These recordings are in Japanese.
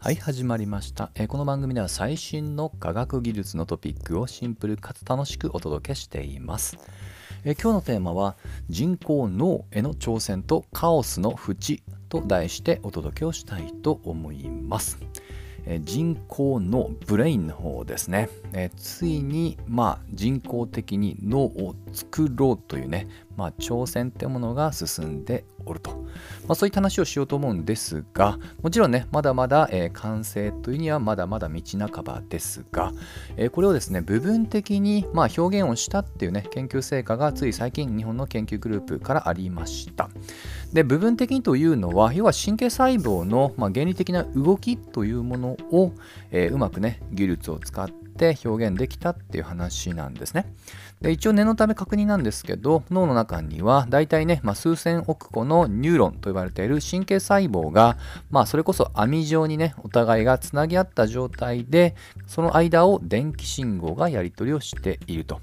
はい始まりました、えこの番組では最新の科学技術のトピックをシンプルかつ楽しくお届けしています、え今日のテーマは人工脳への挑戦とカオスの淵と題してお届けをしたいと思います。え人工脳ブレインの方ですね、えついにまあ人工的に脳を作ろうというねまあ挑戦ってものが進んでおると、まあ、そういった話をしようと思うんですがもちろんねまだまだ、えー完成というにはまだまだ道半ばですが、えーこれをですね部分的にまあ表現をしたっていうね研究成果がつい最近日本の研究グループからありました。で部分的にというのは要は神経細胞の、まあ、原理的な動きというものを、えーうまくね技術を使って表現できたっていう話なんですね。で一応念のため確認なんですけど脳の中にはだいたいね、まあ、数千億個のニューロンと呼ばれている神経細胞が、まあ、それこそ網状にねお互いがつなぎ合った状態でその間を電気信号がやり取りをしていると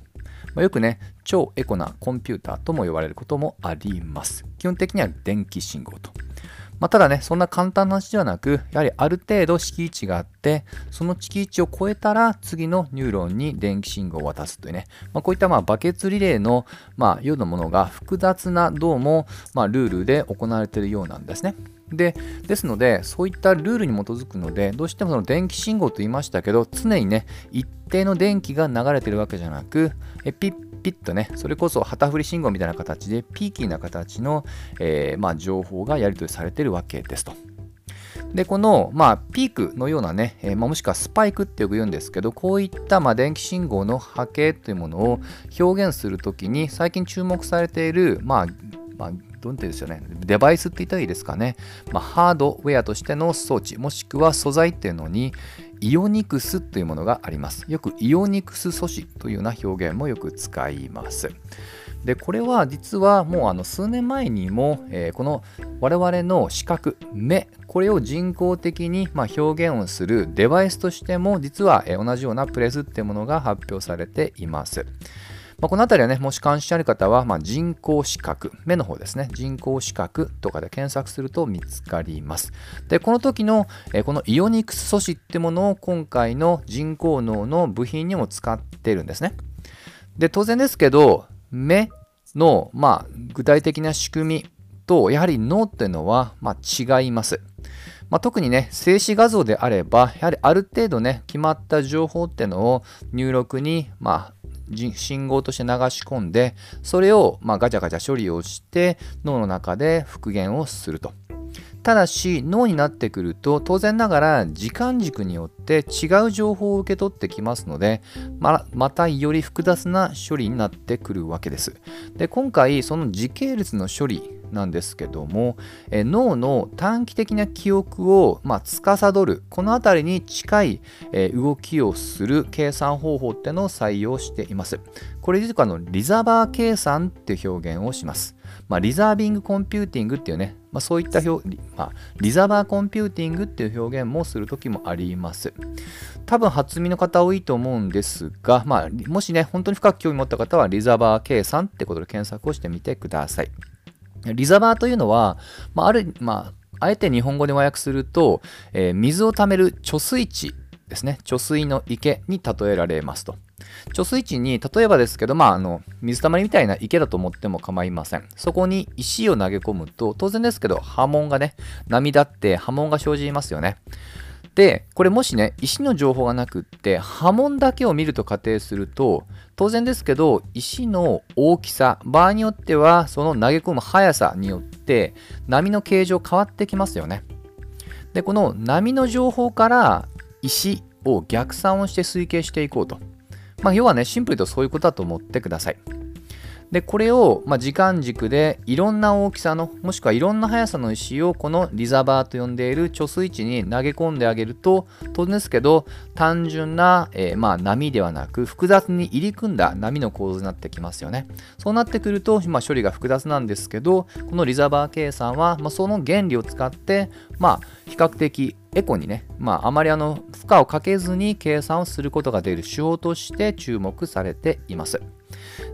まあよくね、超エコなコンピューターとも呼ばれることもあります。基本的には電気信号と。まあ、ただね、そんな簡単な話ではなく、やはりある程度敷地があって、その敷地を超えたら次のニューロンに電気信号を渡すというね、まあ、こういったまあバケツリレーの、まあ、ようなものが複雑などうも、まあ、ルールで行われているようなんですね。でですので、そういったルールに基づくので、どうしてもその電気信号と言いましたけど、常にね、一定の電気が流れているわけじゃなく、えピッピッとね、それこそ旗振り信号みたいな形で、ピーキーな形の、えーまあ、情報がやり取りされてるわけですと。で、この、まあ、ピークのようなね、えーまあもしくはスパイクってよく言うんですけど、こういった、まあ、電気信号の波形というものを表現するときに、最近注目されている、まあ、まあ、どういうんですよね、デバイスって言ったらいいですかね、まあ、ハードウェアとしての装置、もしくは素材っていうのに、イオニクスというものがあります。よくイオニクス素子というような表現もよく使います。でこれは実はもうあの数年前にも、えーこの我々の視覚目これを人工的にま表現をするデバイスとしても実は同じようなプレスっていうものが発表されています。まあ、この辺りはね、もし関心ある方は、まあ、人工視覚、目の方ですね、人工視覚とかで検索すると見つかります。で、この時の、えこのイオニクス素子ってものを今回の人工脳の部品にも使ってるんですね。で、当然ですけど、目の、まあ、具体的な仕組みと、やはり脳っていうのは、まあ、違います。まあ、特にね、静止画像であれば、やはりある程度ね、決まった情報っていうのを入力に、まあ、信号として流し込んで、それを、ま、ガチャガチャ処理をして、脳の中で復元をすると。ただし脳になってくると当然ながら時間軸によって違う情報を受け取ってきますのでままたより複雑な処理になってくるわけです。で今回その時系列の処理なんですけどもえ脳の短期的な記憶を、まあ、司るこの辺りに近い、え動きをする計算方法ってのを採用しています。これ実はのリザバー計算って表現をします。まあ、 reserving computing っていうね、まあ、そういった表、まあ、 reservoir computing っていう表現もするときもあります。多分初耳の方多いと思うんですが、まあ、もしね、本当に深く興味持った方はリザーバー計算ってことで検索をしてみてください。リザーバーというのは、まあ、ある、まあ、あえて日本語で和訳すると、えー水を溜める貯水池ですね。貯水の池に例えられますと。貯水池に、例えばですけど、まあ、あの、水たまりみたいな池だと思っても構いません。そこに石を投げ込むと、当然ですけど、波紋がね、波立って波紋が生じますよね。で、これもしね、石の情報がなくって、波紋だけを見ると仮定すると、当然ですけど、石の大きさ、場合によっては、その投げ込む速さによって、波の形状変わってきますよね。で、この波の情報から石を逆算をして推計していこうと。まあ、要はね、シンプルとそういうことだと思ってください。で、これを、まあ、時間軸でいろんな大きさの、もしくはいろんな速さの石をこのリザバーと呼んでいる貯水池に投げ込んであげると、当然ですけど、単純な、えーまあ、波ではなく、複雑に入り組んだ波の構図になってきますよね。そうなってくると、まあ、処理が複雑なんですけど、このリザバー計算は、ま、その原理を使って、まあ、比較的エコにね、まあ、あまりあの負荷をかけずに計算をすることができる手法として注目されています。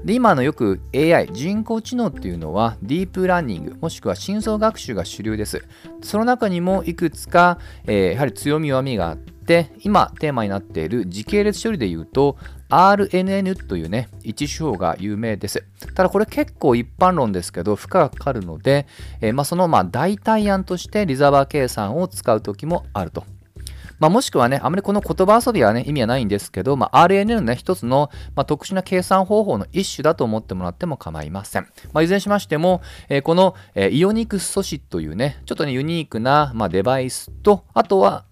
で今のよく AI 人工知能っていうのはディープラーニングもしくは深層学習が主流ですその中にもいくつか、えー、やはり強み弱みがあって今テーマになっている時系列処理で言うと RNN というね、位置手法が有名です。ただこれ結構一般論ですけど、負荷がかかるので、えー、まあ、そのまあ代替案としてリザーバー計算を使う時もあると。まあ、もしくはね、あまりこの言葉遊びはね、意味はないんですけど、まあ、RNN のね、一つの、まあ、特殊な計算方法の一種だと思ってもらっても構いません。ま、いずれにしましても、えー、この、えー、イオニクス素子というね、ちょっとね、ユニークな、ま、デバイスと、あとは、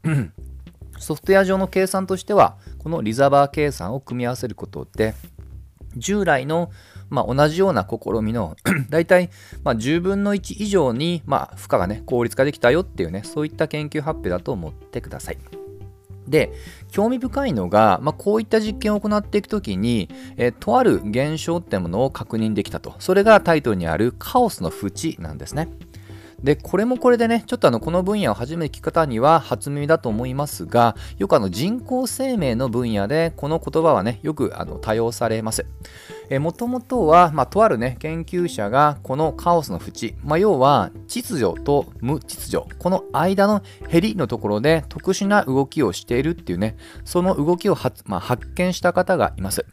ソフトウェア上の計算としては、このリザバー計算を組み合わせることで、従来の、まあ、同じような試みの 大体、まあ、10分の1以上に、まあ、負荷がね、効率化できたよっていうね、そういった研究発表だと思ってください。で、興味深いのが、まあ、こういった実験を行っていくときに、えとある現象ってものを確認できたと。それがタイトルにあるカオスの淵なんですね。で、これもこれでね、ちょっとあの、この分野を初めて聞く方には初耳だと思いますが、よくあの、人工生命の分野で、この言葉はね、よくあの多用されます。もともとは、まあ、とあるね、研究者が、このカオスの縁、まあ、要は、秩序と無秩序、この間のヘリのところで特殊な動きをしているっていうね、その動きをまあ、発見した方がいます。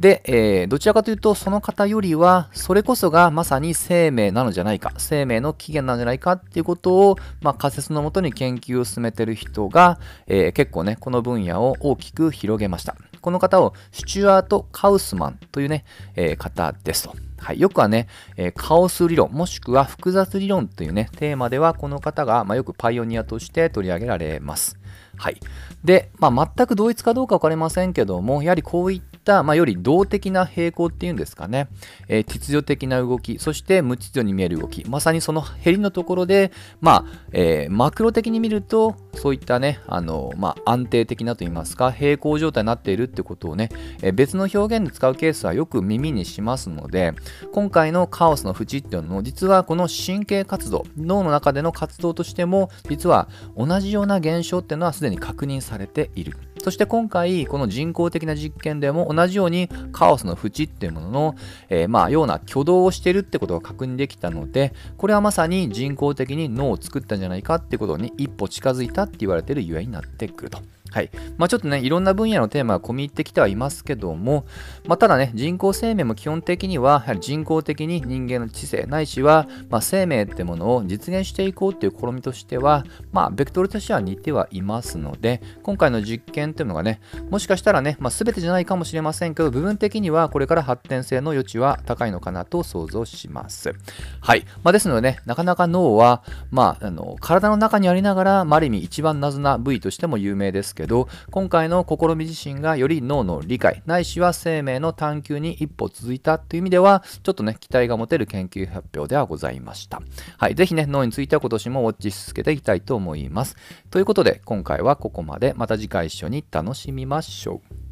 で、えー、どちらかというと、その方よりは、それこそがまさに生命なのじゃないか、生命の起源なのじゃないかっていうことを、まあ、仮説のもとに研究を進めてる人が、えー、結構ね、この分野を大きく広げました。この方を、スチュアート・カウスマンというね、えー、方ですと。はい、よくはね、えー、カオス理論、もしくは複雑理論というね、テーマでは、この方が、まあ、よくパイオニアとして取り上げられます。はい。で、まあ、全く同一かどうか分かりませんけども、やはりこういった、まあ、より動的な平行っていうんですかね、えー、秩序的な動き、そして無秩序に見える動き、まさにそのヘリのところで、まあ、えー、マクロ的に見ると、そういったね、あの、まあ、安定的なといいますか、平行状態になっているってことをね、えー、別の表現で使うケースはよく耳にしますので、今回のカオスの縁っていうのも、実はこの神経活動、脳の中での活動としても、実は同じような現象っていうのはすでに確認されている。そして今回、この人工的な実験でも同じようにカオスの縁っていうものの、えー、まあ、ような挙動をしているってことが確認できたので、これはまさに人工的に脳を作ったんじゃないかってことに一歩近づいたって言われているゆえになってくると。はい。まあちょっとね、いろんな分野のテーマが込み入ってきてはいますけども、まあただね、人工生命も基本的には、やはり人工的に人間の知性、ないしは、まあ、生命ってものを実現していこうっていう試みとしては、まあベクトルとしては似てはいますので、今回の実験っていうのがね、もしかしたらね、まあ全てじゃないかもしれませんけど、部分的にはこれから発展性の余地は高いのかなと想像します。はい。まあですのでね、なかなか脳は、まあ、あの、体の中にありながら、まあ、ある意味一番謎な部位としても有名ですけど、今回の試み自身がより脳の理解、ないしは生命の探求に一歩続いたという意味では、ちょっとね、期待が持てる研究発表ではございました。はい。ぜひね、脳については今年もウォッチし続けていきたいと思います。ということで、今回はここまで。また次回一緒に楽しみましょう。